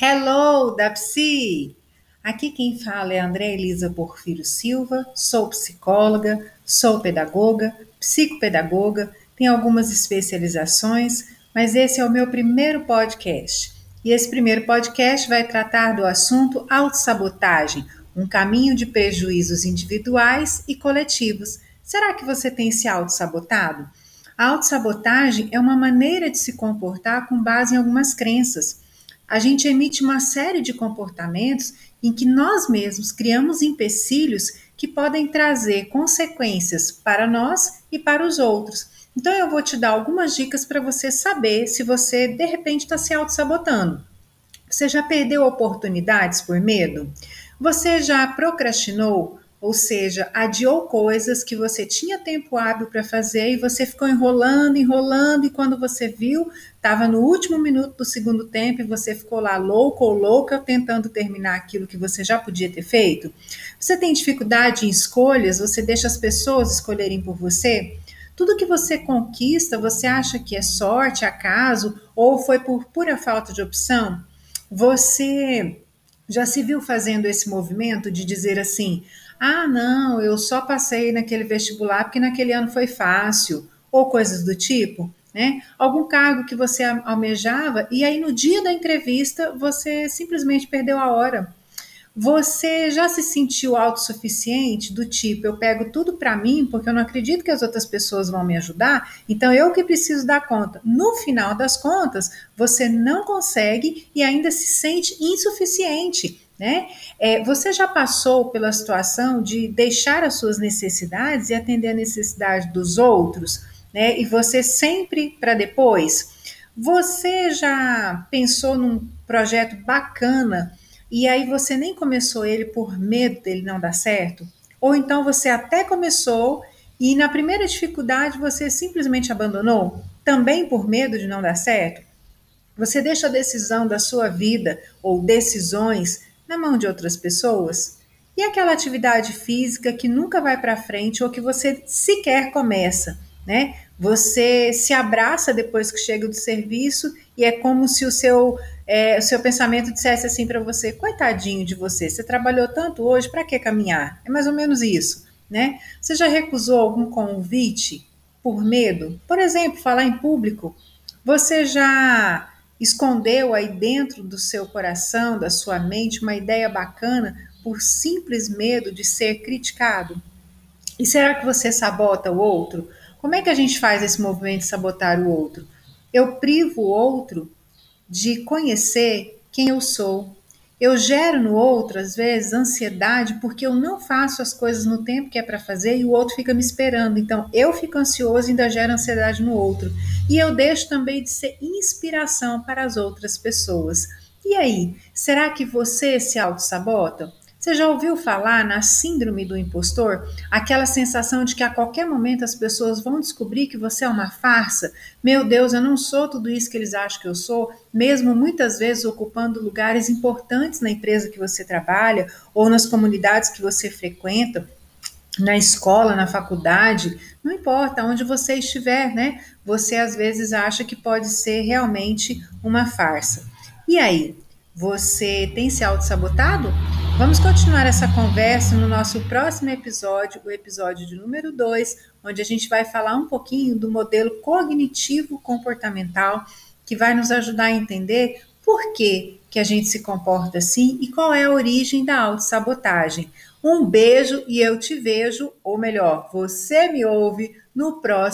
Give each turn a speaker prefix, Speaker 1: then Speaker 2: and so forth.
Speaker 1: Hello, da Psi! Aqui quem fala é André Elisa Porfírio Silva, sou psicóloga, sou pedagoga, psicopedagoga, tenho algumas especializações, mas esse é o meu primeiro podcast. E esse primeiro podcast vai tratar do assunto autossabotagem, um caminho de prejuízos individuais e coletivos. Será que você tem se autossabotado? A autossabotagem é uma maneira de se comportar com base em algumas crenças a gente emite uma série de comportamentos em que nós mesmos criamos empecilhos que podem trazer consequências para nós e para os outros. Então, eu vou te dar algumas dicas para você saber se você de repente está se auto-sabotando. Você já perdeu oportunidades por medo? Você já procrastinou? Ou seja, adiou coisas que você tinha tempo hábil para fazer e você ficou enrolando, enrolando, e quando você viu, estava no último minuto do segundo tempo e você ficou lá louco ou louca tentando terminar aquilo que você já podia ter feito. Você tem dificuldade em escolhas, você deixa as pessoas escolherem por você? Tudo que você conquista, você acha que é sorte, acaso ou foi por pura falta de opção? Você já se viu fazendo esse movimento de dizer assim: ah, não, eu só passei naquele vestibular porque naquele ano foi fácil, ou coisas do tipo, né? Algum cargo que você almejava e aí no dia da entrevista você simplesmente perdeu a hora. Você já se sentiu autossuficiente do tipo, eu pego tudo para mim porque eu não acredito que as outras pessoas vão me ajudar, então eu que preciso dar conta. No final das contas, você não consegue e ainda se sente insuficiente. Né? É, você já passou pela situação de deixar as suas necessidades e atender a necessidade dos outros, né? E você sempre para depois? Você já pensou num projeto bacana e aí você nem começou ele por medo dele não dar certo? Ou então você até começou e na primeira dificuldade você simplesmente abandonou, também por medo de não dar certo? Você deixa a decisão da sua vida ou decisões na mão de outras pessoas? E aquela atividade física que nunca vai para frente ou que você sequer começa, né? Você se abraça depois que chega do serviço e é como se o seu, é, o seu pensamento dissesse assim para você: coitadinho de você, você trabalhou tanto hoje, para que caminhar? É mais ou menos isso, né? Você já recusou algum convite por medo? Por exemplo, falar em público. Você já escondeu aí dentro do seu coração, da sua mente, uma ideia bacana por simples medo de ser criticado? E será que você sabota o outro? Como é que a gente faz esse movimento de sabotar o outro? Eu privo o outro de conhecer quem eu sou, eu gero no outro, às vezes, ansiedade porque eu não faço as coisas no tempo que é para fazer e o outro fica me esperando. Então, eu fico ansioso e ainda gero ansiedade no outro. E eu deixo também de ser inspiração para as outras pessoas. E aí, será que você se auto-sabota? Você já ouviu falar na síndrome do impostor? Aquela sensação de que a qualquer momento as pessoas vão descobrir que você é uma farsa? Meu Deus, eu não sou tudo isso que eles acham que eu sou, mesmo muitas vezes ocupando lugares importantes na empresa que você trabalha ou nas comunidades que você frequenta na escola, na faculdade, não importa onde você estiver, né? Você às vezes acha que pode ser realmente uma farsa. E aí, você tem se auto-sabotado? Vamos continuar essa conversa no nosso próximo episódio, o episódio de número 2, onde a gente vai falar um pouquinho do modelo cognitivo comportamental, que vai nos ajudar a entender por que, que a gente se comporta assim e qual é a origem da autossabotagem. Um beijo e eu te vejo, ou melhor, você me ouve no próximo